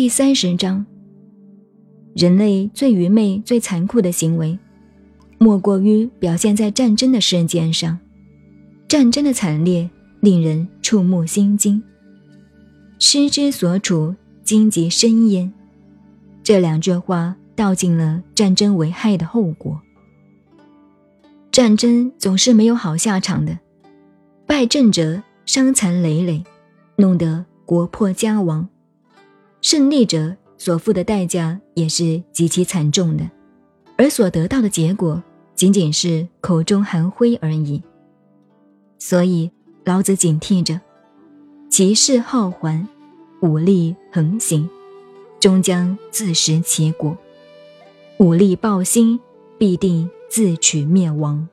第三十章：人类最愚昧、最残酷的行为，莫过于表现在战争的事件上。战争的惨烈令人触目心惊。失之所处，荆棘深焉。这两句话道尽了战争危害的后果。战争总是没有好下场的，败阵者伤残累累，弄得国破家亡；胜利者所付的代价也是极其惨重的，而所得到的结果仅仅是口中含灰而已。所以老子警惕着。其势好还，武力横行，终将自食其果；武力暴兴，必定自取灭亡。